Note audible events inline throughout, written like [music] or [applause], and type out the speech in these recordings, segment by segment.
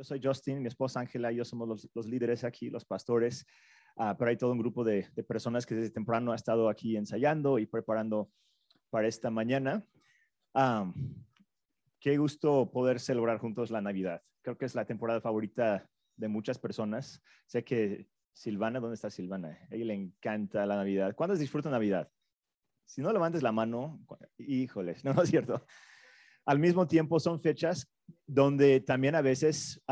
Yo soy Justin, mi esposa Ángela yo somos los, líderes aquí, los pastores, ah, pero hay todo un grupo de, personas que desde temprano ha estado aquí ensayando y preparando para esta mañana. qué gusto poder celebrar juntos la Navidad. Creo que es la temporada favorita de muchas personas. Sé que Silvana, ¿dónde está Silvana? A ella le encanta la Navidad. ¿Cuándo disfruta Navidad? Si no levantes la mano, híjoles, [laughs] no, no es cierto. Al mismo tiempo son fechas donde también a veces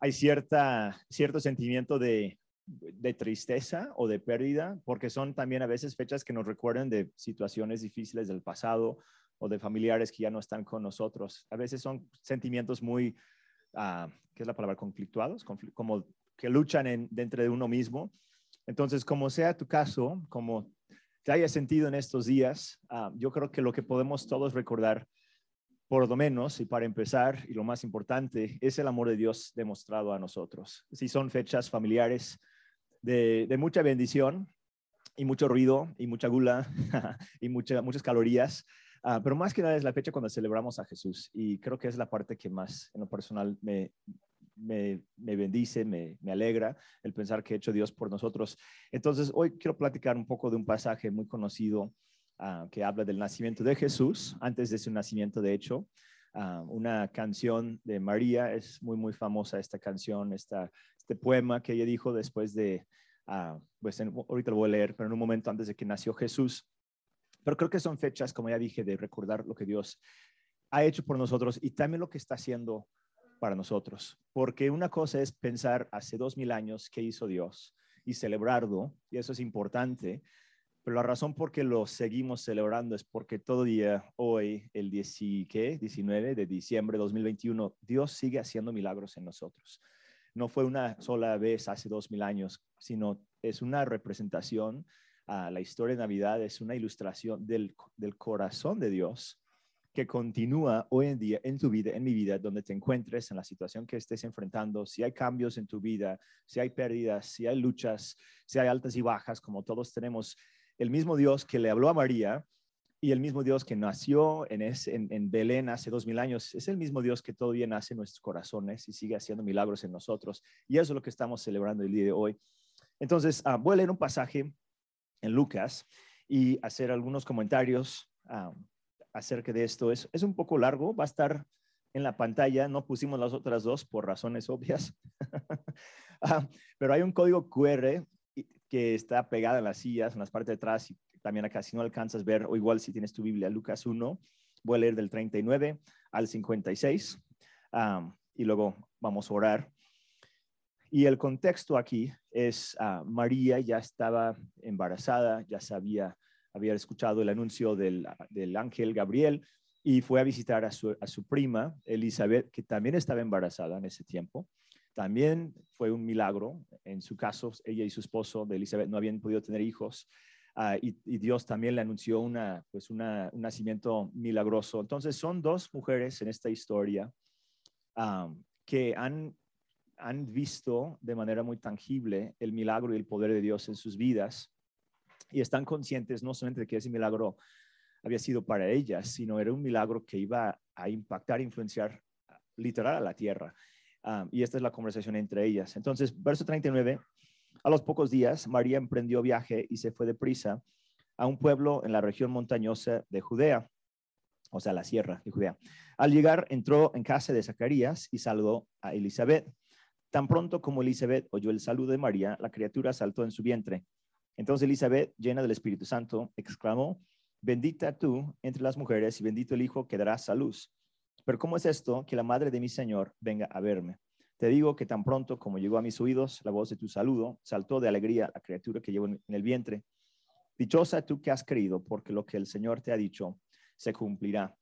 hay cierta, cierto sentimiento de, de, tristeza o de pérdida, porque son también a veces fechas que nos recuerdan de situaciones difíciles del pasado o de familiares que ya no están con nosotros. A veces son sentimientos muy, uh, ¿qué es la palabra? Conflictuados, como que luchan en, dentro de uno mismo. Entonces, como sea tu caso, como te haya sentido en estos días, ah, yo creo que lo que podemos todos recordar, por lo menos, y para empezar, y lo más importante, es el amor de Dios demostrado a nosotros. Si son fechas familiares de, mucha bendición y mucho ruido y mucha gula [laughs] y muchas calorías, ah, pero más que nada es la fecha cuando celebramos a Jesús y creo que es la parte que más en lo personal me, me, bendice, me, alegra el pensar que ha hecho Dios por nosotros. Entonces, hoy quiero platicar un poco de un pasaje muy conocido ah, que habla del nacimiento de Jesús, antes de su nacimiento, de hecho. Ah, una canción de María, es muy, muy famosa esta canción, este poema que ella dijo después de, uh, pues ahorita lo voy a leer, pero en un momento antes de que nació Jesús. Pero creo que son fechas, como ya dije, de recordar lo que Dios ha hecho por nosotros y también lo que está haciendo para nosotros, porque una cosa es pensar hace dos mil años qué hizo Dios y celebrarlo, y eso es importante, pero la razón por qué lo seguimos celebrando es porque todo día, hoy, el 19 de diciembre de 2021, Dios sigue haciendo milagros en nosotros. No fue una sola vez hace dos mil años, sino es una representación a la historia de Navidad, es una ilustración del, del corazón de Dios que continúa hoy en día en tu vida, en mi vida, donde te encuentres, en la situación que estés enfrentando, si hay cambios en tu vida, si hay pérdidas, si hay luchas, si hay altas y bajas, como todos tenemos, el mismo Dios que le habló a María y el mismo Dios que nació en, Belén hace dos mil años, es el mismo Dios que todavía nace en nuestros corazones y sigue haciendo milagros en nosotros. Y eso es lo que estamos celebrando el día de hoy. Entonces, ah, voy a leer un pasaje en Lucas y hacer algunos comentarios. Ah, acerca de esto. Es, es un poco largo, va a estar en la pantalla, no pusimos las otras dos por razones obvias, [laughs] ah, pero hay un código QR que está pegado en las sillas, en las partes de atrás y también acá, si no alcanzas a ver, o igual si tienes tu Biblia, Lucas 1, voy a leer del 39 al 56 ah, y luego vamos a orar. Y el contexto aquí es, uh, María ya estaba embarazada, ya sabía había escuchado el anuncio del, ángel Gabriel y fue a visitar a su, prima Elizabeth, que también estaba embarazada en ese tiempo. También fue un milagro. En su caso, ella y su esposo de Elizabeth no habían podido tener hijos. Ah, y, Dios también le anunció una, pues un nacimiento milagroso. Entonces, son dos mujeres en esta historia que han, han visto de manera muy tangible el milagro y el poder de Dios en sus vidas y están conscientes no solamente de que ese milagro había sido para ellas, sino era un milagro que iba a impactar, influenciar literal a la tierra. Y esta es la conversación entre ellas. Entonces, verso 39, a los pocos días, María emprendió viaje y se fue deprisa a un pueblo en la región montañosa de Judea, o sea, la sierra de Judea. Al llegar, entró en casa de Zacarías y saludó a Elizabeth. Tan pronto como Elizabeth oyó el saludo de María, la criatura saltó en su vientre. Entonces Elizabeth, llena del Espíritu Santo, exclamó, bendita tú entre las mujeres y bendito el Hijo que darás a luz. Pero ¿cómo es esto que la madre de mi Señor venga a verme? Te digo que tan pronto como llegó a mis oídos la voz de tu saludo, saltó de alegría la criatura que llevo en el vientre. Dichosa tú que has creído, porque lo que el Señor te ha dicho se cumplirá.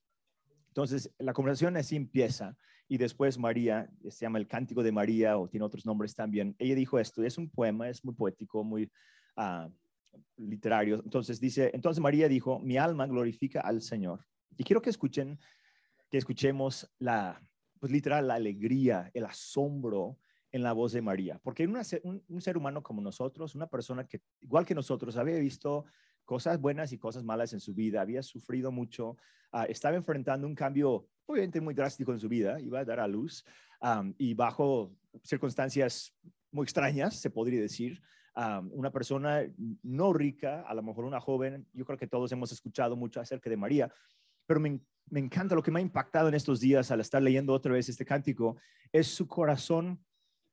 Entonces, la conversación así empieza y después María, se llama el Cántico de María o tiene otros nombres también. Ella dijo esto, es un poema, es muy poético, muy uh, literarios. Entonces dice, entonces María dijo, mi alma glorifica al Señor. Y quiero que escuchen, que escuchemos la, pues literal, la alegría, el asombro en la voz de María. Porque un, un, ser humano como nosotros, una persona que, igual que nosotros, había visto cosas buenas y cosas malas en su vida, había sufrido mucho, ah, estaba enfrentando un cambio obviamente muy drástico en su vida, iba a dar a luz, um, y bajo circunstancias muy extrañas, se podría decir. Um, una persona no rica, a lo mejor una joven, yo creo que todos hemos escuchado mucho acerca de María, pero me, me encanta lo que me ha impactado en estos días al estar leyendo otra vez este cántico, es su corazón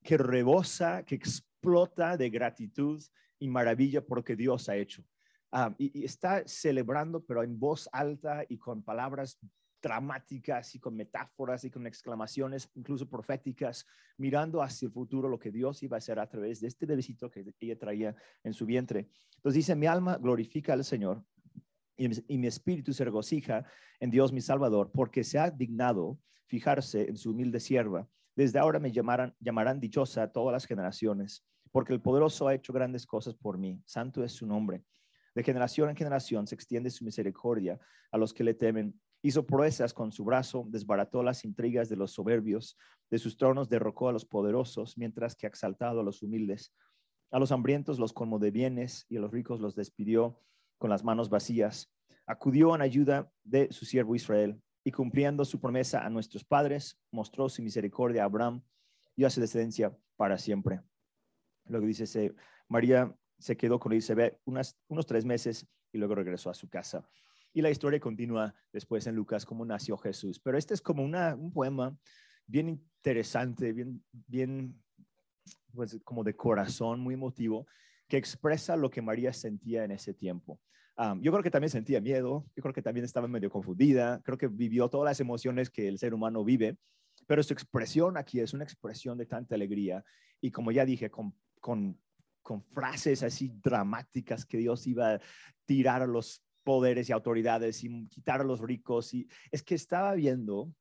que rebosa, que explota de gratitud y maravilla por lo que Dios ha hecho. Ah, y, está celebrando, pero en voz alta y con palabras dramáticas y con metáforas y con exclamaciones, incluso proféticas, mirando hacia el futuro lo que Dios iba a hacer a través de este bebecito que ella traía en su vientre. Entonces dice, mi alma glorifica al Señor y, mi espíritu se regocija en Dios mi Salvador, porque se ha dignado fijarse en su humilde sierva. Desde ahora me llamarán, dichosa todas las generaciones, porque el poderoso ha hecho grandes cosas por mí. Santo es su nombre. De generación en generación se extiende su misericordia a los que le temen. Hizo proezas con su brazo, desbarató las intrigas de los soberbios, de sus tronos derrocó a los poderosos, mientras que ha exaltado a los humildes. A los hambrientos los colmó de bienes y a los ricos los despidió con las manos vacías. Acudió en ayuda de su siervo Israel y cumpliendo su promesa a nuestros padres, mostró su misericordia a Abraham y a su descendencia para siempre. Luego dice, María se quedó con Isabel unas, unos tres meses y luego regresó a su casa. Y la historia continúa después en Lucas, cómo nació Jesús. Pero este es como una, un poema bien interesante, bien, bien, pues como de corazón, muy emotivo, que expresa lo que María sentía en ese tiempo yo creo que también sentía miedo, yo creo que también estaba medio confundida, creo que vivió todas las emociones que el ser humano vive, pero su expresión aquí es una expresión de tanta alegría y como ya dije, con, con, frases así dramáticas que Dios iba a tirar a los poderes y autoridades y quitar a los ricos. Y es que estaba viendo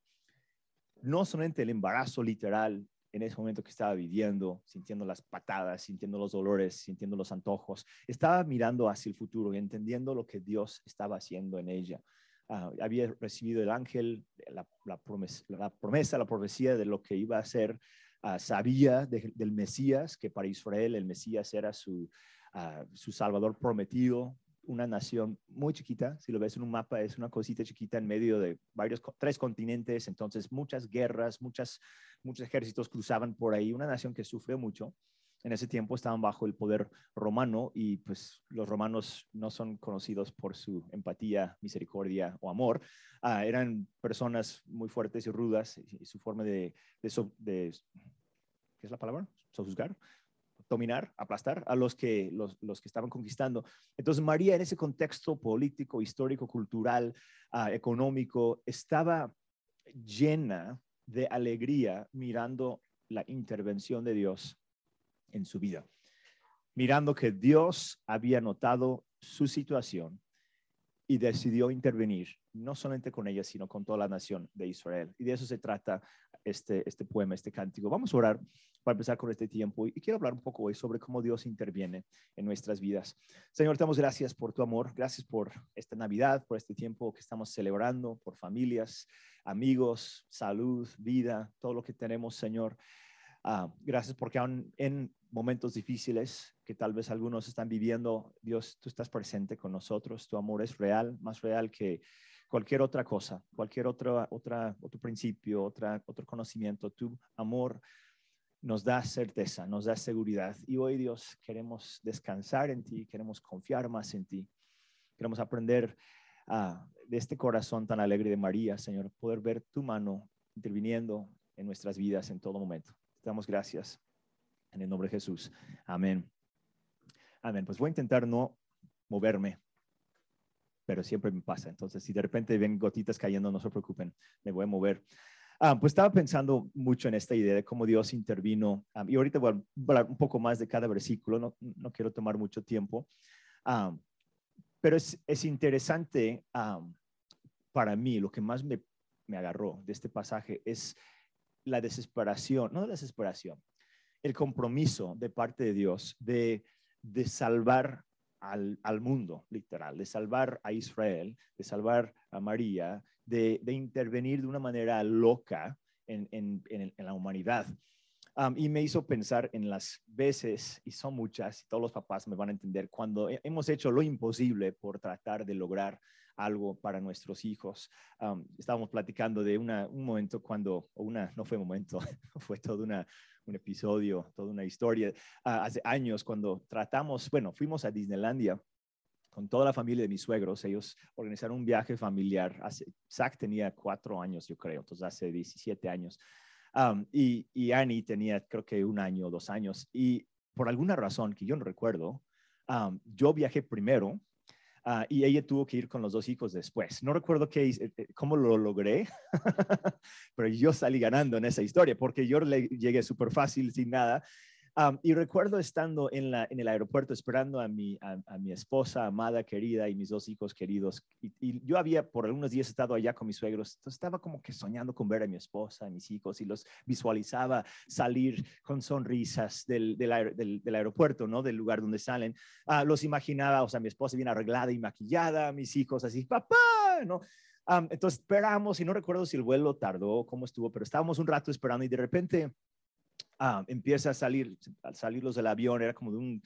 no solamente el embarazo literal en ese momento que estaba viviendo, sintiendo las patadas, sintiendo los dolores, sintiendo los antojos. Estaba mirando hacia el futuro y entendiendo lo que Dios estaba haciendo en ella. Ah, había recibido el ángel, la, promesa, la, profecía de lo que iba a hacer. Ah, sabía del Mesías, que para Israel el Mesías era su, ah, su Salvador prometido, una nación muy chiquita, si lo ves en un mapa, es una cosita chiquita en medio de varios, tres continentes, entonces muchas guerras, muchas, muchos ejércitos cruzaban por ahí, una nación que sufrió mucho. En ese tiempo estaban bajo el poder romano y pues los romanos no son conocidos por su empatía, misericordia o amor. Ah, eran personas muy fuertes y rudas y, su forma de, de, de, ¿qué es la palabra? Sojuzgar, dominar, aplastar a los que, los, que estaban conquistando. Entonces María en ese contexto político, histórico, cultural, ah, económico, estaba llena de alegría mirando la intervención de Dios en su vida, mirando que Dios había notado su situación y decidió intervenir, no solamente con ella, sino con toda la nación de Israel. Y de eso se trata este, este poema, este cántico. Vamos a orar para empezar con este tiempo y quiero hablar un poco hoy sobre cómo Dios interviene en nuestras vidas. Señor, te damos gracias por tu amor, gracias por esta Navidad, por este tiempo que estamos celebrando, por familias, amigos, salud, vida, todo lo que tenemos, Señor. Ah, gracias porque aún en momentos difíciles que tal vez algunos están viviendo, Dios, tú estás presente con nosotros, tu amor es real, más real que cualquier otra cosa, cualquier otra, otra, otro principio, otra, otro conocimiento. Tu amor nos da certeza, nos da seguridad. Y hoy, Dios, queremos descansar en ti, queremos confiar más en ti, queremos aprender ah, de este corazón tan alegre de María, Señor, poder ver tu mano interviniendo en nuestras vidas en todo momento. Te damos gracias en el nombre de Jesús. Amén. Amén. Pues voy a intentar no moverme, pero siempre me pasa. Entonces, si de repente ven gotitas cayendo, no se preocupen, me voy a mover. Ah, pues estaba pensando mucho en esta idea de cómo Dios intervino. Ah, y ahorita voy a hablar un poco más de cada versículo, no, no quiero tomar mucho tiempo. Ah, pero es, es interesante para mí, lo que más me, me agarró de este pasaje es la desesperación, no la desesperación, el compromiso de parte de Dios de, de salvar al, al, mundo, literal, de salvar a Israel, de salvar a María, de, de intervenir de una manera loca en, en, en, la humanidad. y me hizo pensar en las veces, y son muchas, y todos los papás me van a entender, cuando hemos hecho lo imposible por tratar de lograr algo para nuestros hijos. estábamos platicando de una, un momento cuando, una, no fue momento, [laughs] fue todo una, un episodio, toda una historia, ah, hace años cuando tratamos, bueno, fuimos a Disneylandia con toda la familia de mis suegros. Ellos organizaron un viaje familiar. Hace, Zach tenía cuatro años, yo creo, entonces hace 17 años. y, y, Annie tenía, creo que un año o dos años. Y por alguna razón que yo no recuerdo, yo viajé primero ah, y ella tuvo que ir con los dos hijos después. No recuerdo qué, eh, cómo lo logré, [laughs] pero yo salí ganando en esa historia porque yo le llegué súper fácil, sin nada y recuerdo estando en, la, en el aeropuerto esperando a mi, a, mi esposa amada, querida y mis dos hijos queridos. Y, yo había por algunos días estado allá con mis suegros. Entonces estaba como que soñando con ver a mi esposa, a mis hijos y los visualizaba salir con sonrisas del, del, del, aeropuerto, ¿no? Del lugar donde salen. Ah, los imaginaba, o sea, mi esposa bien arreglada y maquillada, mis hijos así, papá, ¿no? entonces esperamos y no recuerdo si el vuelo tardó, cómo estuvo, pero estábamos un rato esperando y de repente Ah, empieza a salir, al salirlos del avión, era como de un,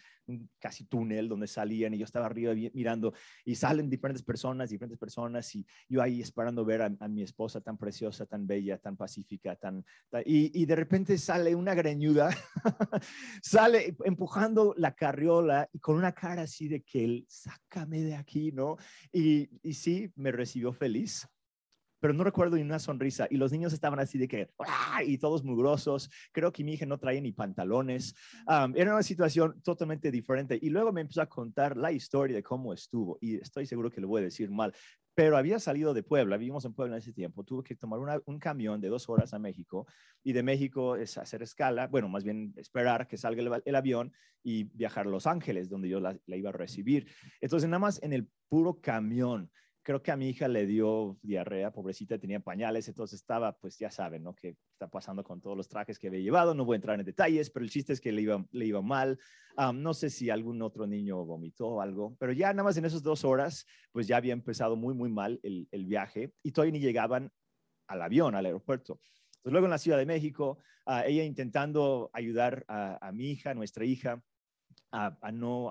casi túnel donde salían y yo estaba arriba mirando y salen diferentes personas, diferentes personas y yo ahí esperando ver a, mi esposa tan preciosa, tan bella, tan pacífica, tan, y, y, de repente sale una greñuda, [laughs] sale empujando la carriola y con una cara así de que él, sácame de aquí, ¿no? Y, y sí, me recibió feliz pero no recuerdo ni una sonrisa. Y los niños estaban así de que, ¡ah! y todos mugrosos. Creo que mi hija no traía ni pantalones. era una situación totalmente diferente. Y luego me empezó a contar la historia de cómo estuvo. Y estoy seguro que lo voy a decir mal. Pero había salido de Puebla, vivimos en Puebla en ese tiempo. Tuve que tomar un camión de dos horas a México. Y de México es hacer escala, bueno, más bien esperar que salga el, avión y viajar a Los Ángeles, donde yo la, la iba a recibir. Entonces, nada más en el puro camión creo que a mi hija le dio diarrea, pobrecita, tenía pañales, entonces estaba, pues ya saben, ¿no? Que está pasando con todos los trajes que había llevado, no voy a entrar en detalles, pero el chiste es que le iba, le iba mal. no sé si algún otro niño vomitó o algo, pero ya nada más en esas dos horas, pues ya había empezado muy, muy mal el, el viaje y todavía ni llegaban al avión, al aeropuerto. Entonces, luego en la Ciudad de México, ella intentando ayudar a, mi hija, nuestra hija, a, a no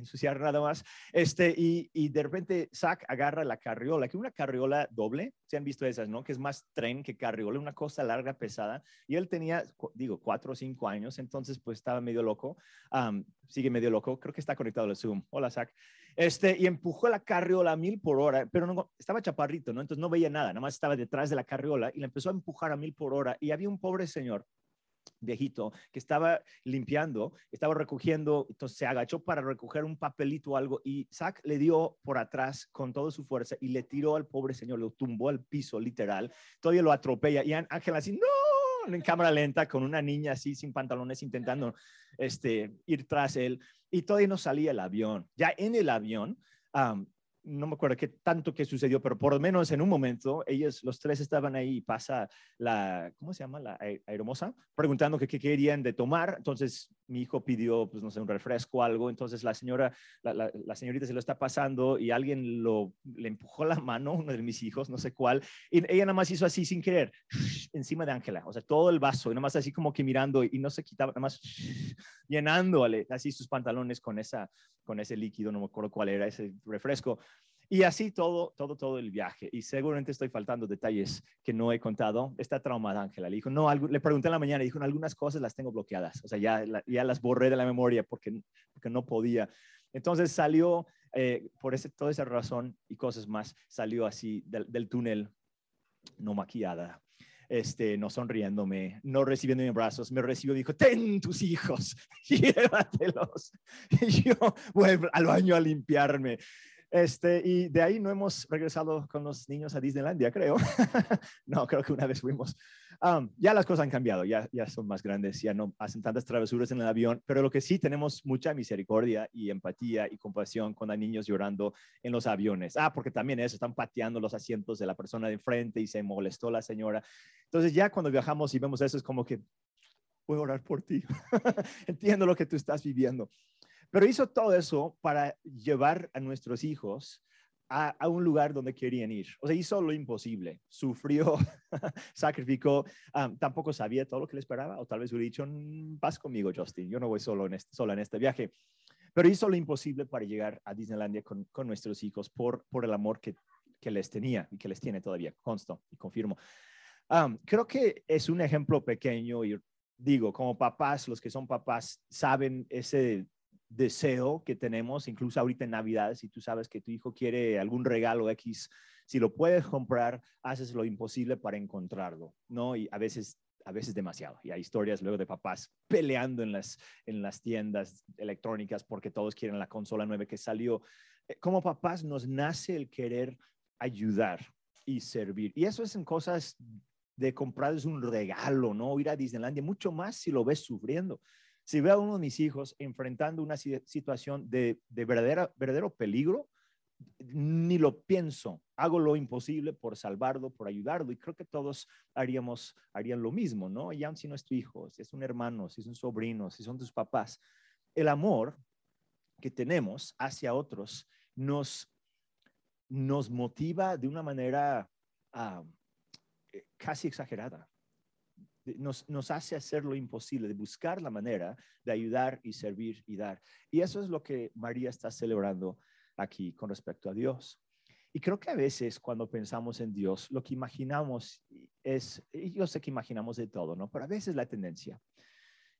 ensuciar nada más. Este, y, y, de repente Zach agarra la carriola, que una carriola doble, se han visto esas, ¿no? Que es más tren que carriola, una cosa larga, pesada. Y él tenía, digo, cuatro o cinco años, entonces pues estaba medio loco, sigue medio loco, creo que está conectado al Zoom. Hola Zach. Este, y empujó la carriola a mil por hora, pero no, estaba chaparrito, ¿no? Entonces no veía nada, nada más estaba detrás de la carriola y le empezó a empujar a mil por hora. Y había un pobre señor viejito que estaba limpiando, estaba recogiendo, entonces se agachó para recoger un papelito o algo y Zach le dio por atrás con toda su fuerza y le tiró al pobre señor, lo tumbó al piso literal, todavía lo atropella y Ángel así, no, en cámara lenta con una niña así sin pantalones intentando este, ir tras él y todavía no salía el avión. Ya en el avión, no me acuerdo qué tanto que sucedió, pero por lo menos en un momento, ellos, los tres estaban ahí pasa la, ¿cómo se llama? La aeromosa, preguntando qué querían de tomar. Entonces, mi hijo pidió, pues no sé, un refresco o algo. Entonces, la señora, la, señorita se lo está pasando y alguien le empujó la mano, uno de mis hijos, no sé cuál. Y ella nada más hizo así sin querer, [laughs] encima de Ángela. O sea, todo el vaso, y nada más así como que mirando y no se quitaba, nada más [laughs] llenándole así sus pantalones con, esa, con ese líquido, no me acuerdo cuál era ese refresco. Y así todo, todo, todo el viaje. Y seguramente estoy faltando detalles que no he contado. Está traumada Ángela. Le dijo, no, le pregunté en la mañana, dijo, algunas cosas las tengo bloqueadas. O sea, ya, ya las borré de la memoria porque, porque no podía. Entonces salió, eh, por ese, toda esa razón y cosas más, salió así del, del túnel, no maquillada, este, no sonriéndome, no recibiendo mis brazos, me recibió y dijo, ten tus hijos, [laughs] llévatelos. [laughs] Y yo voy al baño a limpiarme. Este, y de ahí no hemos regresado con los niños a Disneylandia, creo. [laughs] no, creo que una vez fuimos. ya las cosas han cambiado, ya, ya son más grandes, ya no hacen tantas travesuras en el avión, pero lo que sí tenemos mucha misericordia y empatía y compasión cuando hay niños llorando en los aviones. Ah, porque también eso, están pateando los asientos de la persona de enfrente y se molestó la señora. Entonces ya cuando viajamos y vemos eso es como que, voy a orar por ti. [laughs] Entiendo lo que tú estás viviendo. Pero hizo todo eso para llevar a nuestros hijos a, un lugar donde querían ir. O sea, hizo lo imposible. Sufrió, [laughs] sacrificó. tampoco sabía todo lo que le esperaba. O tal vez hubiera dicho, mm, vas conmigo, Justin. Yo no voy solo en este, en este viaje. pero hizo lo imposible para llegar a Disneylandia con, con nuestros hijos por, por el amor que, que les tenía y que les tiene todavía, consto y confirmo. creo que es un ejemplo pequeño y digo, como papás, los que son papás saben ese deseo que tenemos, incluso ahorita en Navidad, si tú sabes que tu hijo quiere algún regalo X, si lo puedes comprar, haces lo imposible para encontrarlo, ¿no? Y a veces a veces demasiado. Y hay historias luego de papás peleando en las, en las tiendas electrónicas porque todos quieren la consola nueva que salió. Eh, como papás nos nace el querer ayudar y servir. Y eso es en cosas de comprarles un regalo, ¿no? Ir a Disneylandia, mucho más si lo ves sufriendo. Si veo a uno de mis hijos enfrentando una situación de, de verdadero peligro, ni lo pienso, hago lo imposible por salvarlo, por ayudarlo, y creo que todos haríamos, harían lo mismo, ¿no? Y aun si no es tu hijo, si es un hermano, si es un sobrino, si son tus papás, el amor que tenemos hacia otros nos, nos motiva de una manera ah, eh, casi exagerada. Nos, hace hacer lo imposible, de buscar la manera de ayudar y servir y dar. Y eso es lo que María está celebrando aquí con respecto a Dios. Y creo que a veces cuando pensamos en Dios, lo que imaginamos es, y yo sé que imaginamos de todo, ¿no? Pero a veces la tendencia,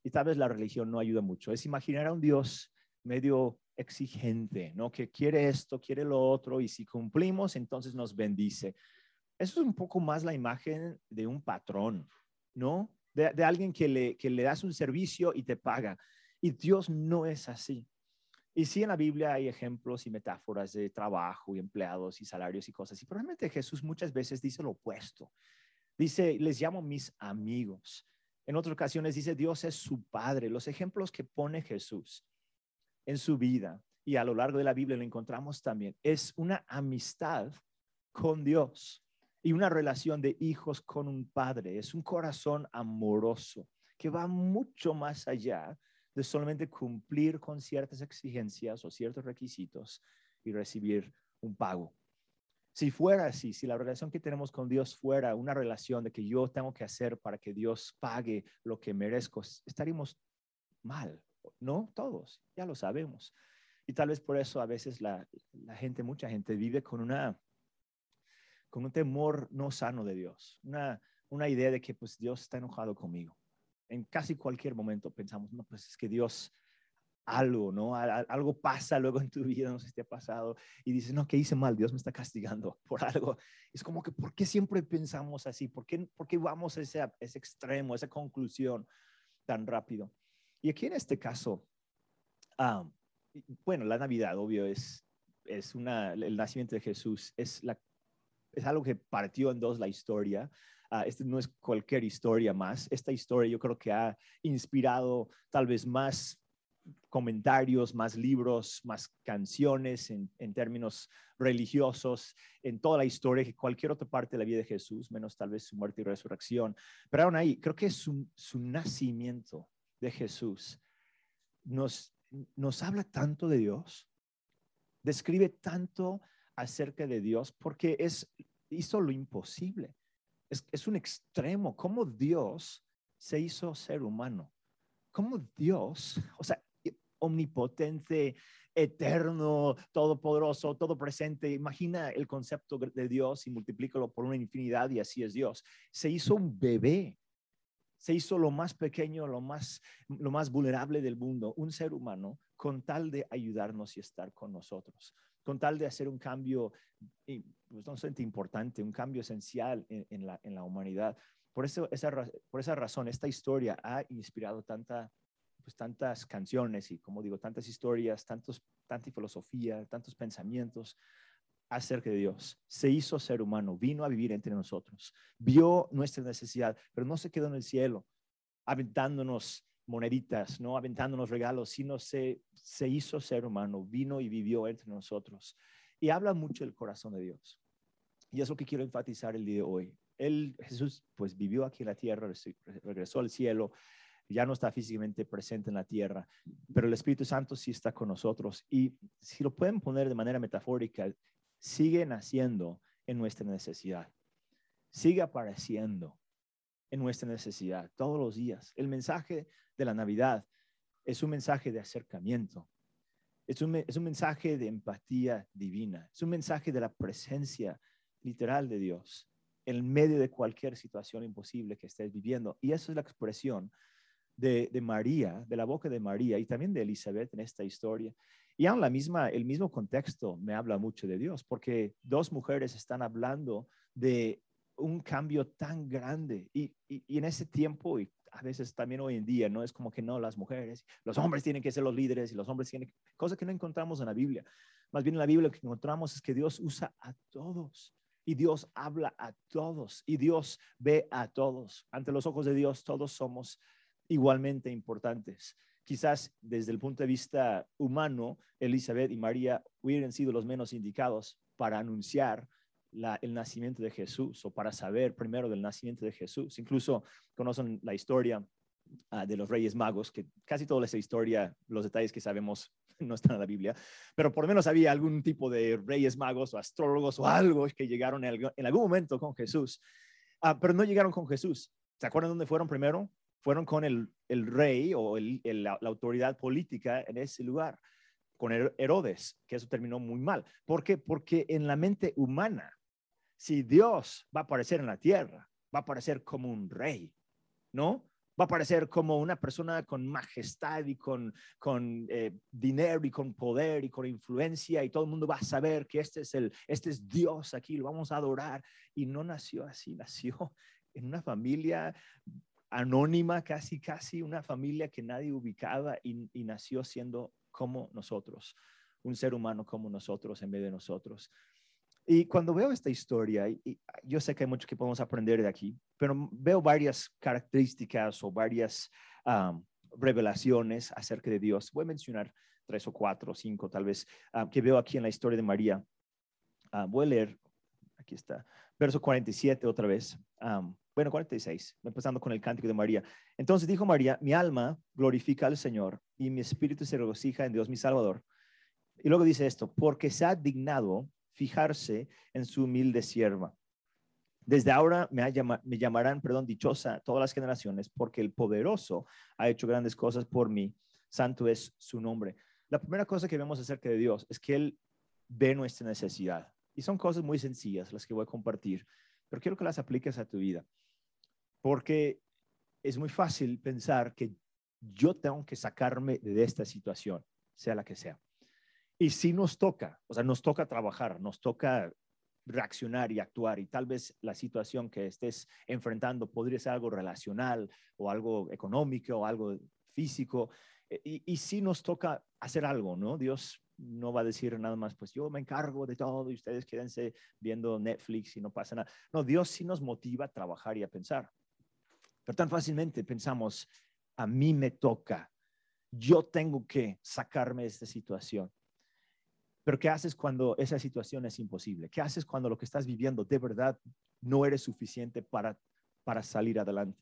y tal vez la religión no ayuda mucho, es imaginar a un Dios medio exigente, ¿no? Que quiere esto, quiere lo otro, y si cumplimos, entonces nos bendice. Eso es un poco más la imagen de un patrón, ¿no? De, alguien que le, que le das un servicio y te paga. Y Dios no es así. Y sí, en la Biblia hay ejemplos y metáforas de trabajo y empleados y salarios y cosas. Y probablemente Jesús muchas veces dice lo opuesto. Dice, les llamo mis amigos. En otras ocasiones dice, Dios es su Padre. Los ejemplos que pone Jesús en su vida y a lo largo de la Biblia lo encontramos también. Es una amistad con Dios y una relación de hijos con un padre. Es un corazón amoroso que va mucho más allá de solamente cumplir con ciertas exigencias o ciertos requisitos y recibir un pago. Si fuera así, si la relación que tenemos con Dios fuera una relación de que yo tengo que hacer para que Dios pague lo que merezco, estaríamos mal, ¿no? Todos, ya lo sabemos. Y tal vez por eso a veces la, la gente, mucha gente vive con una con un temor no sano de Dios, una, una idea de que pues Dios está enojado conmigo en casi cualquier momento pensamos, no, pues es que Dios algo, ¿no? Algo pasa luego en tu vida, no sé si te ha pasado, y dices, no, que hice mal? Dios me está castigando [laughs] por algo. Es como que, ¿por qué siempre pensamos así? ¿Por qué, por qué vamos a ese, ese extremo, a esa conclusión tan rápido? Y aquí en este caso, ah, bueno, la Navidad, obvio, es, es una, el nacimiento de Jesús, es, la, es algo que partió en dos la historia. Uh, no es cualquier historia más. Esta historia yo creo que ha inspirado tal vez más comentarios, más libros, más canciones en, en, términos religiosos, en toda la historia que cualquier otra parte de la vida de Jesús, menos tal vez su muerte y resurrección. Pero aún ahí, creo que su, su nacimiento de Jesús nos, nos habla tanto de Dios, describe tanto acerca de Dios, porque es, hizo lo imposible es, un extremo. ¿Cómo Dios se hizo ser humano? ¿Cómo Dios, o sea, omnipotente, eterno, todopoderoso, todo presente. Imagina el concepto de Dios y multiplícalo por una infinidad y así es Dios. Se hizo un bebé, se hizo lo más pequeño, lo más, lo más vulnerable del mundo, un ser humano, con tal de ayudarnos y estar con nosotros con tal de hacer un cambio pues, no sé, importante, un cambio esencial en, la, en la, humanidad. Por, esa, por esa razón, esta historia ha inspirado tanta, pues, tantas canciones y, como digo, tantas historias, tantos, tanta filosofía, tantos pensamientos acerca de Dios. Se hizo ser humano, vino a vivir entre nosotros, vio nuestra necesidad, pero no se quedó en el cielo aventándonos moneditas, no aventándonos regalos, sino se, se hizo ser humano, vino y vivió entre nosotros. Y habla mucho del corazón de Dios. Y es lo que quiero enfatizar el día de hoy. Él, Jesús, pues vivió aquí en la tierra, regresó al cielo, ya no está físicamente presente en la tierra, pero el Espíritu Santo sí está con nosotros. Y si lo pueden poner de manera metafórica, sigue naciendo en nuestra necesidad, sigue apareciendo en nuestra necesidad todos los días. El mensaje de la Navidad es un mensaje de acercamiento. Es un, es un mensaje de empatía divina, es un mensaje de la presencia literal de Dios en medio de cualquier situación imposible que estés viviendo. Y eso es la expresión de, de, María, de la boca de María y también de Elizabeth en esta historia. Y aún la misma, el mismo contexto me habla mucho de Dios, porque dos mujeres están hablando de un cambio tan grande. Y, y, en ese tiempo, y a veces también hoy en día, no es como que no, las mujeres, los hombres tienen que ser los líderes y los hombres tienen, cosas que no encontramos en la Biblia. Más bien en la Biblia lo que encontramos es que Dios usa a todos y Dios habla a todos y Dios ve a todos. Ante los ojos de Dios todos somos igualmente importantes. Quizás desde el punto de vista humano, Elizabeth y María hubieran sido los menos indicados para anunciar el nacimiento de Jesús o para saber primero del nacimiento de Jesús. Incluso conocen la historia ah, de los Reyes Magos, que casi toda esa historia, los detalles que sabemos [laughs] no están en la Biblia, pero por lo menos había algún tipo de Reyes Magos o astrólogos o algo que llegaron en, algún momento con Jesús, ah, pero no llegaron con Jesús. ¿Se acuerdan dónde fueron primero? Fueron con el, rey o la, la autoridad política en ese lugar con Herodes, que eso terminó muy mal. ¿Por qué? Porque en la mente humana si Dios va a aparecer en la tierra, va a aparecer como un rey, ¿no? Va a aparecer como una persona con majestad y con, con eh, dinero y con poder y con influencia y todo el mundo va a saber que este es, el, este es Dios aquí, lo vamos a adorar. Y no nació así, [laughs] nació en una familia anónima, casi, casi una familia que nadie ubicaba y, y nació siendo como nosotros, un ser humano como nosotros en vez de nosotros. Y cuando veo esta historia, y, yo sé que hay mucho que podemos aprender de aquí, pero veo varias características o varias revelaciones acerca de Dios. Voy a mencionar tres o cuatro o cinco tal vez que veo aquí en la historia de María. Ah, voy a leer, aquí está, verso 47 otra vez. bueno, 46, empezando con el cántico de María. Entonces dijo María, mi alma glorifica al Señor y mi espíritu se regocija en Dios mi Salvador. Y luego dice esto, porque se ha dignado fijarse en su humilde sierva. Desde ahora me, llamarán, perdón, dichosa todas las generaciones, porque el poderoso ha hecho grandes cosas por mí. Santo es su nombre. La primera cosa que vemos acerca de Dios es que Él ve nuestra necesidad. Y son cosas muy sencillas las que voy a compartir, pero quiero que las apliques a tu vida. Porque es muy fácil pensar que yo tengo que sacarme de esta situación, sea la que sea. Y si nos toca, o sea, nos toca trabajar, nos toca reaccionar y actuar y tal vez la situación que estés enfrentando podría ser algo relacional o algo económico o algo físico. E, y, y sí nos toca hacer algo, ¿no? Dios no va a decir nada más, pues yo me encargo de todo y ustedes quédense viendo Netflix y no pasa nada. No, Dios sí nos motiva a trabajar y a pensar. Pero tan fácilmente pensamos, a mí me toca, yo tengo que sacarme de esta situación. Pero ¿qué haces cuando esa situación es imposible? ¿Qué haces cuando lo que estás viviendo de verdad no eres suficiente para, para salir adelante?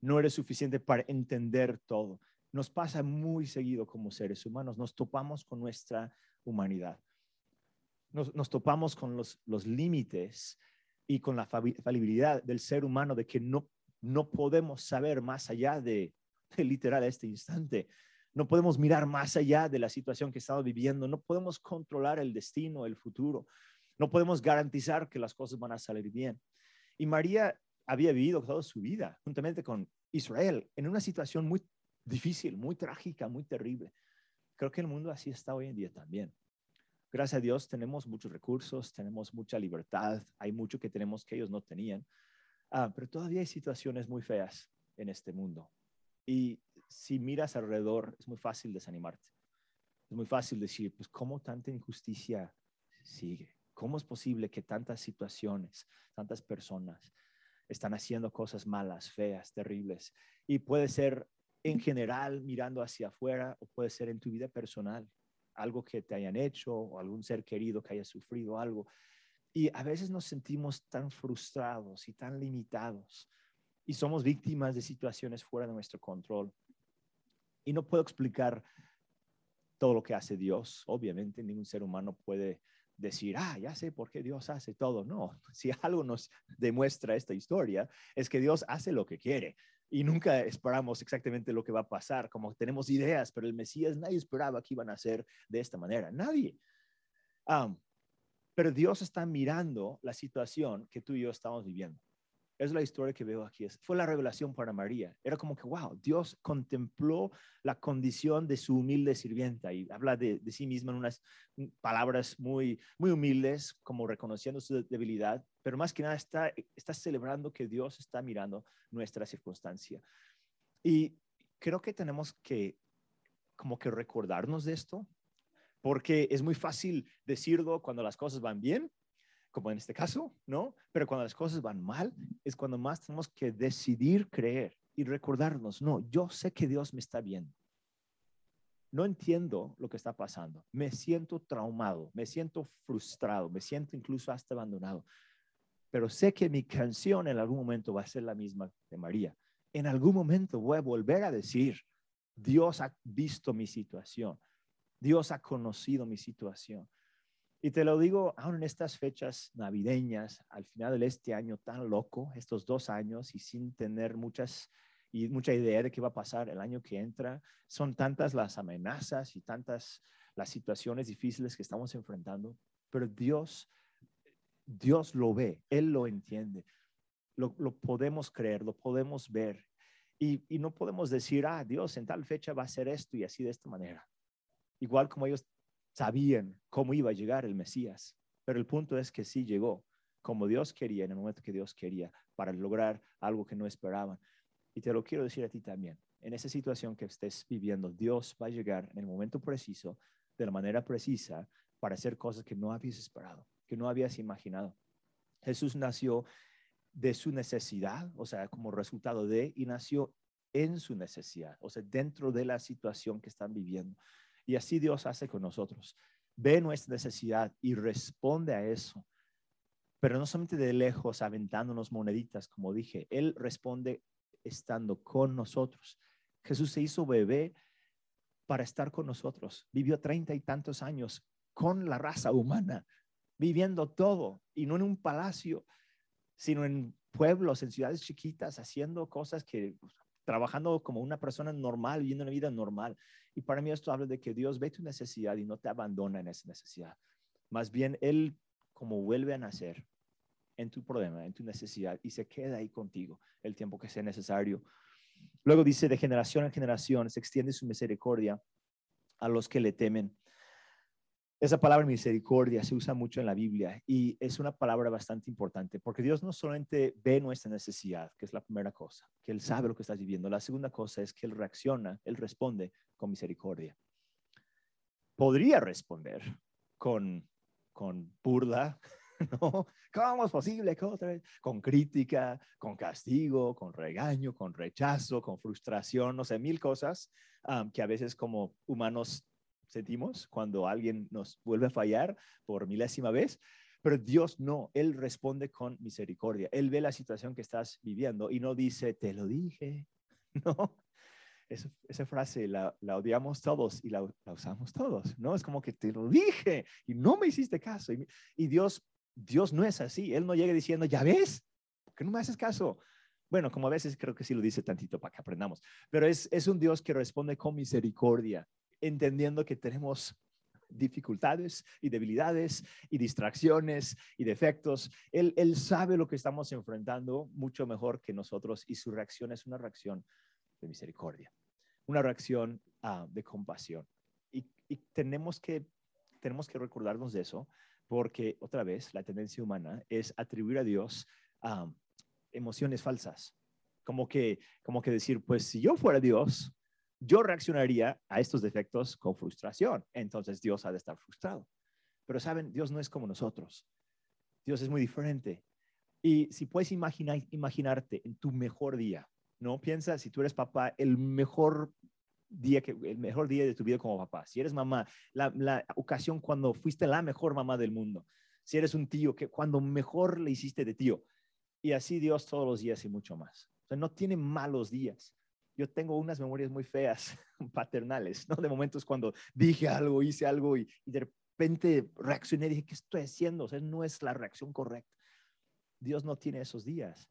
No eres suficiente para entender todo. Nos pasa muy seguido como seres humanos, nos topamos con nuestra humanidad. Nos, topamos con los, los límites y con la falibilidad del ser humano de que no, no podemos saber más allá de, [laughs] de literal este instante no podemos mirar más allá de la situación que estamos viviendo. No podemos controlar el destino, el futuro. No podemos garantizar que las cosas van a salir bien. Y María había vivido toda su vida juntamente con Israel en una situación muy difícil, muy trágica, muy terrible. Creo que el mundo así está hoy en día también. Gracias a Dios tenemos muchos recursos, tenemos mucha libertad, hay mucho que tenemos que ellos no tenían, ah, pero todavía hay situaciones muy feas en este mundo. Y si miras alrededor, es muy fácil desanimarte. Es muy fácil decir, pues, ¿cómo tanta injusticia sigue? ¿Cómo es posible que tantas situaciones, tantas personas están haciendo cosas malas, feas, terribles? Y puede ser en general mirando hacia afuera o puede ser en tu vida personal, algo que te hayan hecho o algún ser querido que haya sufrido algo. Y a veces nos sentimos tan frustrados y tan limitados y somos víctimas de situaciones fuera de nuestro control. Y no puedo explicar todo lo que hace Dios. Obviamente, ningún ser humano puede decir, ah, ya sé por qué Dios hace todo. No, [laughs] si algo nos demuestra esta historia, es que Dios hace lo que quiere. y nunca esperamos exactamente lo que va a pasar, como tenemos ideas, pero el Mesías nadie esperaba que iban a ser de esta manera, nadie. pero Dios está mirando la situación que tú y yo estamos viviendo. Es la historia que veo aquí. Fue la revelación para María. Era como que, wow, Dios contempló la condición de su humilde sirvienta y habla de, sí misma en unas palabras muy, muy humildes, como reconociendo su debilidad, pero más que nada está, está celebrando que Dios está mirando nuestra circunstancia. Y creo que tenemos que como que recordarnos de esto, porque es muy fácil decirlo cuando las cosas van bien como en este caso, ¿no? Pero cuando las cosas van mal, es cuando más tenemos que decidir creer y recordarnos, no, yo sé que Dios me está viendo. No entiendo lo que está pasando. Me siento traumado, me siento frustrado, me siento incluso hasta abandonado. Pero sé que mi canción en algún momento va a ser la misma de María. En algún momento voy a volver a decir, Dios ha visto mi situación. Dios ha conocido mi situación. Y te lo digo aún en estas fechas navideñas, al final de este año tan loco, estos dos años y sin tener muchas y mucha idea de qué va a pasar el año que entra, son tantas las amenazas y tantas las situaciones difíciles que estamos enfrentando, pero Dios, Dios lo ve, Él lo entiende, lo, podemos creer, lo podemos ver y, y no podemos decir, ah, Dios en tal fecha va a ser esto y así de esta manera. Igual como ellos sabían cómo iba a llegar el Mesías, pero el punto es que sí llegó como Dios quería, en el momento que Dios quería, para lograr algo que no esperaban. Y te lo quiero decir a ti también. En esa situación que estés viviendo, Dios va a llegar en el momento preciso, de la manera precisa, para hacer cosas que no habías esperado, que no habías imaginado. Jesús nació de su necesidad, o sea, como resultado de, y nació en su necesidad, o sea, dentro de la situación que están viviendo. Y así Dios hace con nosotros. Ve nuestra necesidad y responde a eso. Pero no solamente de lejos aventándonos moneditas, como dije, Él responde estando con nosotros. Jesús se hizo bebé para estar con nosotros. Vivió treinta y tantos años con la raza humana, viviendo todo, y no en un palacio, sino en pueblos, en ciudades chiquitas, haciendo cosas que trabajando como una persona normal, viviendo una vida normal. Y para mí esto habla de que Dios ve tu necesidad y no te abandona en esa necesidad. Más bien, Él como vuelve a nacer en tu problema, en tu necesidad, y se queda ahí contigo el tiempo que sea necesario. Luego dice, de generación en generación se extiende su misericordia a los que le temen. Esa palabra misericordia se usa mucho en la Biblia y es una palabra bastante importante porque Dios no solamente ve nuestra necesidad, que es la primera cosa, que Él sabe lo que estás viviendo. La segunda cosa es que Él reacciona, Él responde con misericordia. Podría responder con, con burla, [laughs] ¿no? ¿Cómo es posible? Con crítica, con castigo, con regaño, con rechazo, con frustración, no sé, mil cosas um, que a veces como humanos sentimos cuando alguien nos vuelve a fallar por milésima vez, pero Dios no, Él responde con misericordia. Él ve la situación que estás viviendo y no dice, te lo dije. [laughs] No, esa, frase la, odiamos todos y la, usamos todos, ¿no? Es como que te lo dije y no me hiciste caso. Y, Dios, Dios no es así. Él no llega diciendo, ya ves, ¿por no me haces caso? Bueno, como a veces creo que sí lo dice tantito para que aprendamos, pero es, es un Dios que responde con misericordia entendiendo que tenemos dificultades y debilidades y distracciones y defectos. Él, él sabe lo que estamos enfrentando mucho mejor que nosotros y su reacción es una reacción de misericordia, una reacción ah, de compasión. Y, tenemos, que, tenemos que recordarnos de eso porque otra vez la tendencia humana es atribuir a Dios ah, emociones falsas. Como que, como que decir, pues si yo fuera Dios, yo reaccionaría a estos defectos con frustración. Entonces Dios ha de estar frustrado. Pero saben, Dios no es como nosotros. Dios es muy diferente. Y si puedes imaginar, imaginarte en tu mejor día, ¿no? Piensa si tú eres papá, el mejor día que el mejor día de tu vida como papá. Si eres mamá, la, ocasión cuando fuiste la mejor mamá del mundo. Si eres un tío, que cuando mejor le hiciste de tío. Y así Dios todos los días y mucho más. O sea, no tiene malos días yo tengo unas memorias muy feas, [laughs] paternales, ¿no? De momentos cuando dije algo, hice algo y, de repente reaccioné y dije, ¿qué estoy haciendo? O sea, no es la reacción correcta. Dios no tiene esos días.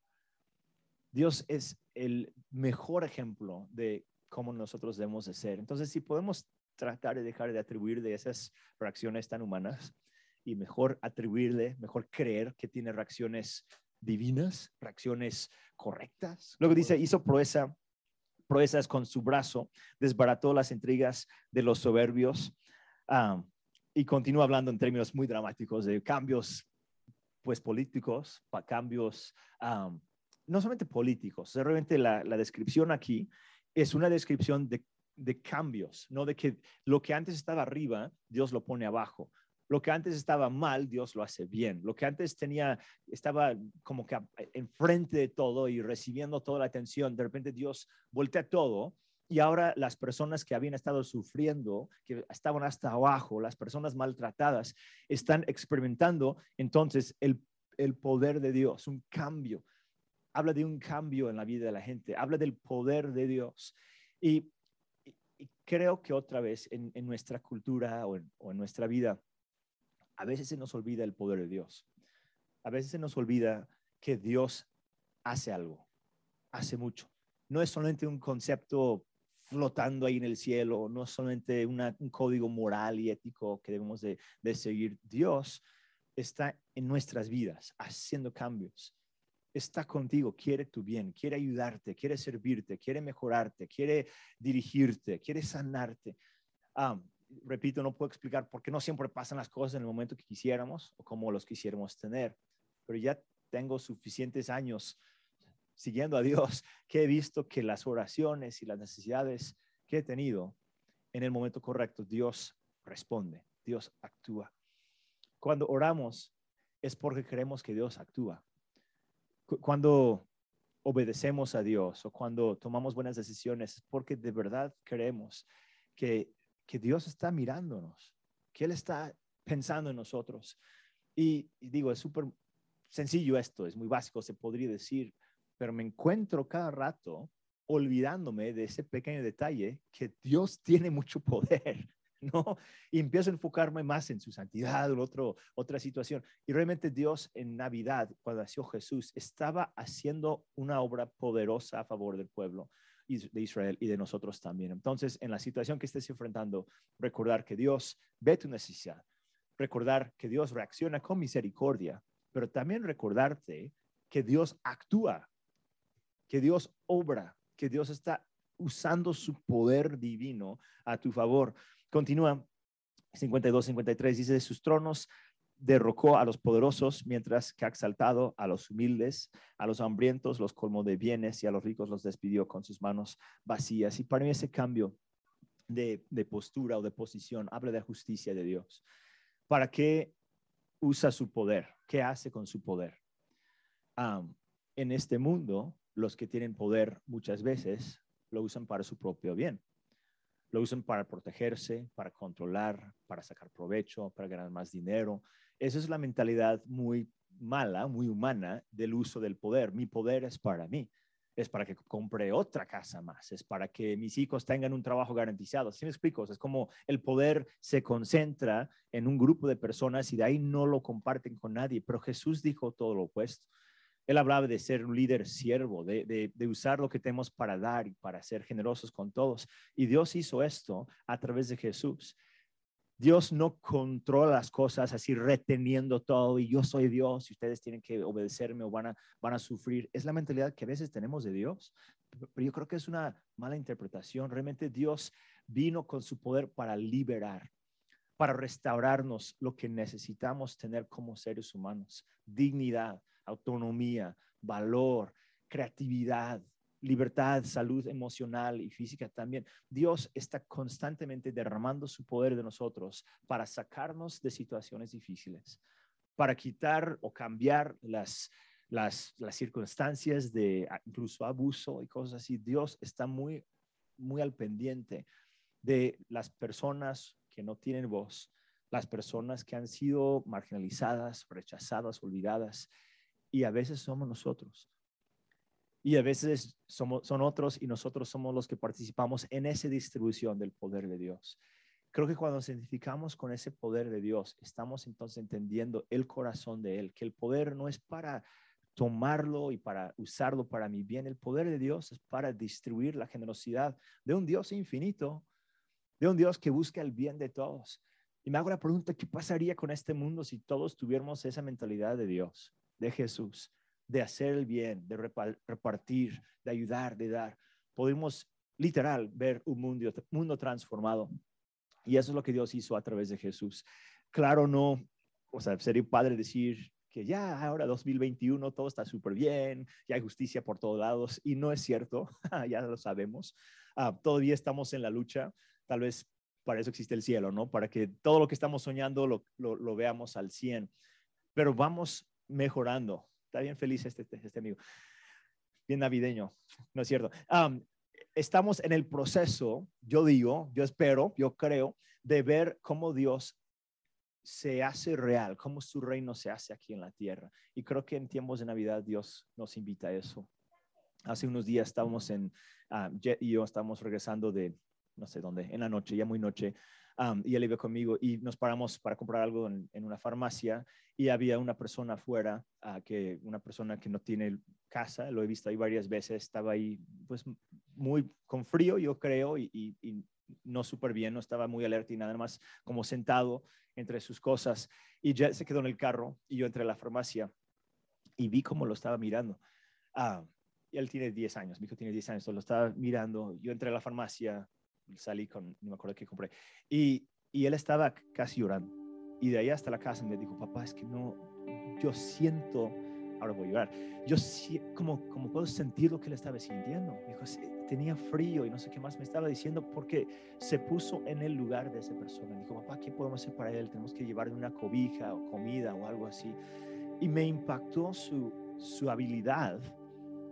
Dios es el mejor ejemplo de cómo nosotros debemos de ser. Entonces, si podemos tratar de dejar de atribuir de esas reacciones tan humanas y mejor atribuirle, mejor creer que tiene reacciones divinas, reacciones correctas. Luego dice, hizo proeza, proezas con su brazo, desbarató las intrigas de los soberbios ah, y continúa hablando en términos muy dramáticos de cambios pues políticos, cambios ah, no solamente políticos, realmente la, descripción aquí es una descripción de, de, cambios, no de que lo que antes estaba arriba, Dios lo pone abajo. Lo que antes estaba mal, Dios lo hace bien. Lo que antes tenía, estaba como que enfrente de todo y recibiendo toda la atención, de repente Dios voltea todo y ahora las personas que habían estado sufriendo, que estaban hasta abajo, las personas maltratadas, están experimentando entonces el, el poder de Dios, un cambio. Habla de un cambio en la vida de la gente, habla del poder de Dios. Y, creo que otra vez en, nuestra cultura o en, o en nuestra vida, a veces se nos olvida el poder de Dios. A veces se nos olvida que Dios hace algo, hace mucho. No es solamente un concepto flotando ahí en el cielo, no es solamente un código moral y ético que debemos de, seguir. Dios está en nuestras vidas haciendo cambios. Está contigo, quiere tu bien, quiere ayudarte, quiere servirte, quiere mejorarte, quiere dirigirte, quiere sanarte. Ah, repito, no puedo explicar por qué no siempre pasan las cosas en el momento que quisiéramos o como los quisiéramos tener, pero ya tengo suficientes años siguiendo a Dios [laughs] que he visto que las oraciones y las necesidades que he tenido en el momento correcto, Dios responde, Dios actúa. Cuando oramos es porque creemos que Dios actúa. Cuando obedecemos a Dios o cuando tomamos buenas decisiones es porque de verdad creemos que que Dios está mirándonos, que Él está pensando en nosotros. Y, digo, es súper sencillo esto, es muy básico, se podría decir, pero me encuentro cada rato olvidándome de ese pequeño detalle que Dios tiene mucho poder, [laughs] ¿no? Y empiezo a enfocarme más en su santidad o otro, otra situación. Y realmente Dios en Navidad, cuando nació Jesús, estaba haciendo una obra poderosa a favor del pueblo de Israel y de nosotros también. Entonces, en la situación que estés enfrentando, recordar que Dios ve tu necesidad, recordar que Dios reacciona con misericordia, pero también recordarte que Dios actúa, que Dios obra, que Dios está usando su poder divino a tu favor. Continúa 52, 53, dice, de sus tronos derrocó a los poderosos, mientras que ha exaltado a los humildes, a los hambrientos los colmó de bienes y a los ricos los despidió con sus manos vacías. Y para mí ese cambio de, postura o de posición habla de justicia de Dios. ¿Para qué usa su poder? ¿Qué hace con su poder? en este mundo, los que tienen poder muchas veces lo usan para su propio bien. Lo usan para protegerse, para controlar, para sacar provecho, para ganar más dinero. Esa es la mentalidad muy mala, muy humana del uso del poder. Mi poder es para mí, es para que compre otra casa más, es para que mis hijos tengan un trabajo garantizado. ¿Sí me explico? Es como el poder se concentra en un grupo de personas y de ahí no lo comparten con nadie. Pero Jesús dijo todo lo opuesto. Él hablaba de ser un líder siervo, de, usar lo que tenemos para dar y para ser generosos con todos. Y Dios hizo esto a través de Jesús. Dios no controla las cosas así reteniendo todo y yo soy Dios y ustedes tienen que obedecerme o van a, van a sufrir. Es la mentalidad que a veces tenemos de Dios, pero yo creo que es una mala interpretación. Realmente Dios vino con su poder para liberar, para restaurarnos lo que necesitamos tener como seres humanos, dignidad, autonomía, valor, creatividad, libertad, salud emocional y física también. Dios está constantemente derramando su poder de nosotros para sacarnos de situaciones difíciles, para quitar o cambiar las, las, circunstancias de incluso abuso y cosas así. Dios está muy, muy al pendiente de las personas que no tienen voz, las personas que han sido marginalizadas, rechazadas, olvidadas, y a veces somos nosotros y a veces somos, son otros y nosotros somos los que participamos en esa distribución del poder de Dios. Creo que cuando nos identificamos con ese poder de Dios, estamos entonces entendiendo el corazón de Él, que el poder no es para tomarlo y para usarlo para mi bien. El poder de Dios es para distribuir la generosidad de un Dios infinito, de un Dios que busca el bien de todos. Y me hago la pregunta, ¿qué pasaría con este mundo si todos tuviéramos esa mentalidad de Dios, de Jesús, de hacer el bien, de repartir, de ayudar, de dar? Podemos literal ver un mundo, mundo transformado. Y eso es lo que Dios hizo a través de Jesús. Claro, no, o sea, sería padre decir, que ya ahora 2021 todo está súper bien, ya hay justicia por todos lados y no es cierto, [laughs] ya lo sabemos. Ah, todavía estamos en la lucha, tal vez para eso existe el cielo, ¿no? Para que todo lo que estamos soñando lo, lo, veamos al 100, pero vamos mejorando. Está bien feliz este, este, este amigo, bien navideño, no es cierto. estamos en el proceso, yo digo, yo espero, yo creo, de ver cómo Dios se hace real, cómo su reino se hace aquí en la tierra. Y creo que en tiempos de Navidad Dios nos invita a eso. Hace unos días estábamos en, Jet y yo estábamos regresando de, no sé dónde, en la noche, ya muy noche, y él iba conmigo y nos paramos para comprar algo en, una farmacia y había una persona afuera, ah, que una persona que no tiene casa, lo he visto ahí varias veces, estaba ahí pues muy con frío, yo creo, y, no súper bien, no estaba muy alerta y nada más como sentado entre sus cosas. Y ya se quedó en el carro y yo entré a la farmacia y vi cómo lo estaba mirando. Ah, él tiene 10 años, mi hijo tiene 10 años, lo estaba mirando. Yo entré a la farmacia, salí con, no me acuerdo qué compré, y, y él estaba casi llorando. Y de ahí hasta la casa me dijo, papá, es que no, yo siento, ahora voy a llorar, yo como, como puedo sentir lo que él estaba sintiendo. Me dijo, tenía frío y no sé qué más me estaba diciendo porque se puso en el lugar de esa persona. Dijo, papá, ¿qué podemos hacer para él? Tenemos que llevarle una cobija o comida o algo así. Y me impactó su, su habilidad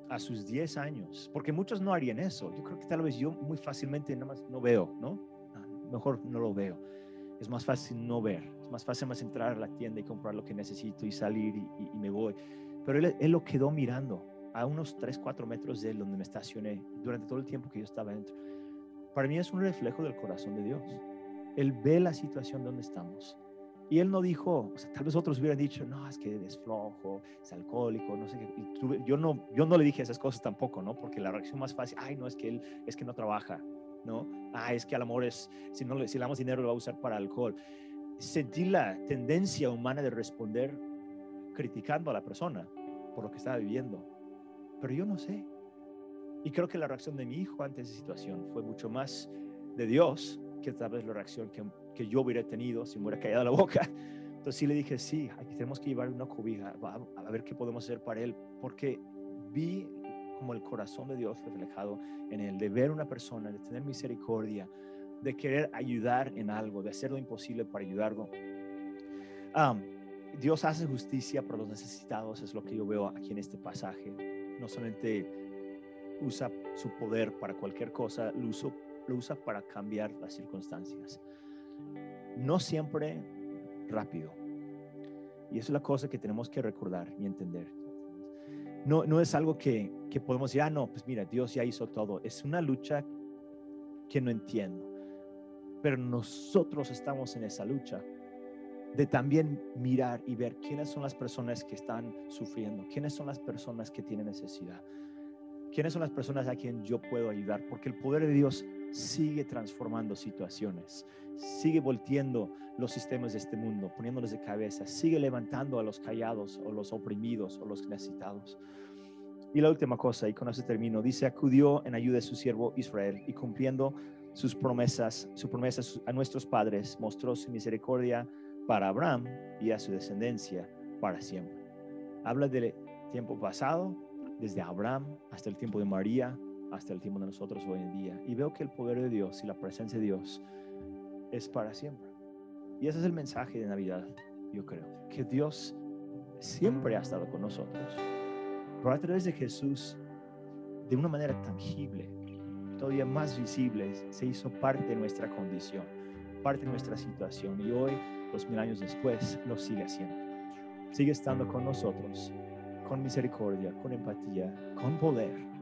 a sus 10 años, porque muchos no harían eso. Yo creo que tal vez yo muy fácilmente nada más no veo, ¿no? Ah, mejor no lo veo. Es más fácil no ver, es más fácil más entrar a la tienda y comprar lo que necesito y salir y, y me voy. Pero él, él lo quedó mirando a unos 3, 4 metros de donde me estacioné durante todo el tiempo que yo estaba dentro. Para mí es un reflejo del corazón de Dios. Él ve la situación donde estamos. Y él no dijo, o sea, tal vez otros hubieran dicho, no, es que es flojo, es alcohólico, no sé qué. yo, no, yo no le dije esas cosas tampoco, ¿no? Porque la reacción más fácil, ay, no, es que él es que no trabaja, ¿no? Ah, es que al amor es, si, no si le damos dinero lo va a usar para alcohol. Sentí la tendencia humana de responder criticando a la persona por lo que estaba viviendo pero yo no sé. Y creo que la reacción de mi hijo ante esa situación fue mucho más de Dios que tal vez la reacción que, que yo hubiera tenido si me hubiera caído la boca. Entonces sí le dije, sí, tenemos que llevar una cobija, a, a ver qué podemos hacer para él, porque vi como el corazón de Dios reflejado en él, de ver una persona, de tener misericordia, de querer ayudar en algo, de hacer lo imposible para ayudarlo. Dios hace justicia para los necesitados, es lo que yo veo aquí en este pasaje no solamente usa su poder para cualquier cosa, lo, lo usa para cambiar las circunstancias. No siempre rápido. Y eso es la cosa que tenemos que recordar y entender. No, no es algo que, que podemos decir, ah, no, pues mira, Dios ya hizo todo. Es una lucha que no entiendo. Pero nosotros estamos en esa lucha de también mirar y ver quiénes son las personas que están sufriendo, quiénes son las personas que tienen necesidad, quiénes son las personas a quien yo puedo ayudar, porque el poder de Dios sigue transformando situaciones, sigue volteando los sistemas de este mundo, poniéndolos de cabeza, sigue levantando a los callados o los oprimidos o los necesitados. Y la última cosa, y con eso termino, dice, acudió en ayuda de su siervo Israel y cumpliendo sus promesas, sus promesas a nuestros padres, mostró su misericordia para Abraham y a su descendencia para siempre. Habla del tiempo pasado, desde Abraham hasta el tiempo de María, hasta el tiempo de nosotros hoy en día. Y veo que el poder de Dios y la presencia de Dios es para siempre. Y ese es el mensaje de Navidad, yo creo, que Dios siempre ha estado con nosotros. Pero a través de Jesús, de una manera tangible, todavía más visible, se hizo parte de nuestra condición, parte de nuestra situación. Y hoy dos mil años después, lo sigue haciendo. Sigue estando con nosotros, con misericordia, con empatía, con poder,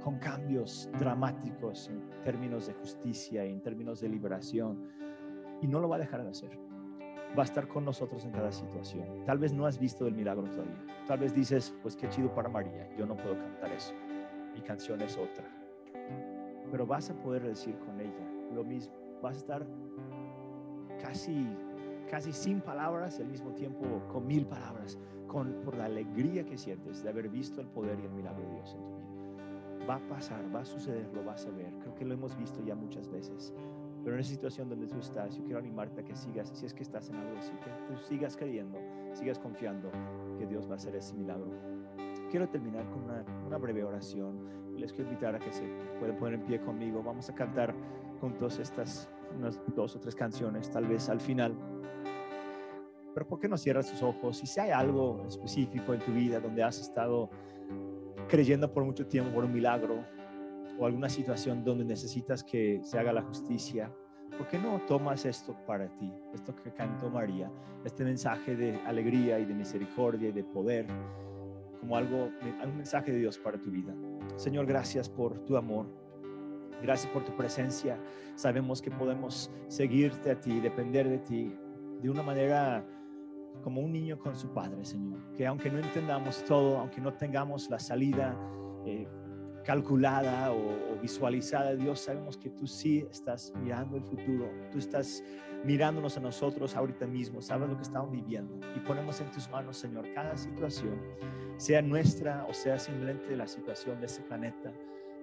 con cambios dramáticos en términos de justicia y en términos de liberación. Y no lo va a dejar de hacer. va a estar con nosotros en cada situación. Tal vez no has visto el milagro todavía. Tal vez dices, pues qué chido para María, yo no puedo cantar eso. Mi canción es otra. Pero vas a poder decir con ella lo mismo. Vas a estar casi, casi sin palabras al mismo tiempo con mil palabras, con, por la alegría que sientes de haber visto el poder y el milagro de Dios en tu vida. Va a pasar, va a suceder, lo vas a ver. Creo que lo hemos visto ya muchas veces. Pero en esa situación donde tú estás, yo quiero animarte a que sigas, si es que estás en algo así, que tú sigas creyendo, sigas confiando que Dios va a hacer ese milagro. Quiero terminar con una, breve oración. Les quiero invitar a que se pueden poner en pie conmigo. Vamos a cantar juntos estas unas dos o tres canciones, tal vez al final. Pero ¿por qué no cierras tus ojos? Y si hay algo específico en tu vida donde has estado creyendo por mucho tiempo por un milagro, o alguna situación donde necesitas que se haga la justicia, ¿por qué no tomas esto para ti? Esto que cantó María, este mensaje de alegría y de misericordia y de poder, como algo, un mensaje de Dios para tu vida. Señor, gracias por tu amor. Gracias por tu presencia. Sabemos que podemos seguirte a ti, depender de ti de una manera como un niño con su padre, Señor. Que aunque no entendamos todo, aunque no tengamos la salida eh, calculada o, visualizada, Dios, sabemos que tú sí estás mirando el futuro, tú estás mirándonos a nosotros ahorita mismo, sabes lo que estamos viviendo y ponemos en tus manos, Señor, cada situación, sea nuestra o sea simplemente la situación de este planeta,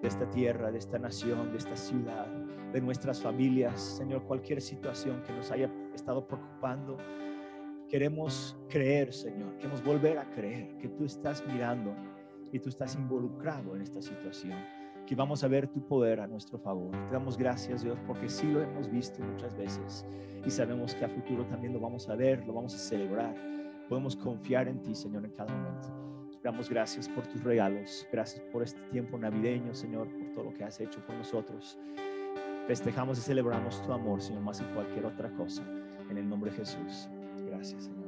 de esta tierra, de esta nación, de esta ciudad, de nuestras familias, Señor, cualquier situación que nos haya estado preocupando. Queremos creer, Señor, queremos volver a creer que tú estás mirando y tú estás involucrado en esta situación, que vamos a ver tu poder a nuestro favor. Te damos gracias, Dios, porque sí lo hemos visto muchas veces y sabemos que a futuro también lo vamos a ver, lo vamos a celebrar. Podemos confiar en ti, Señor, en cada momento. Damos gracias por tus regalos, gracias por este tiempo navideño, Señor, por todo lo que has hecho por nosotros. Festejamos y celebramos tu amor, Señor, más que cualquier otra cosa. En el nombre de Jesús. Gracias, Señor.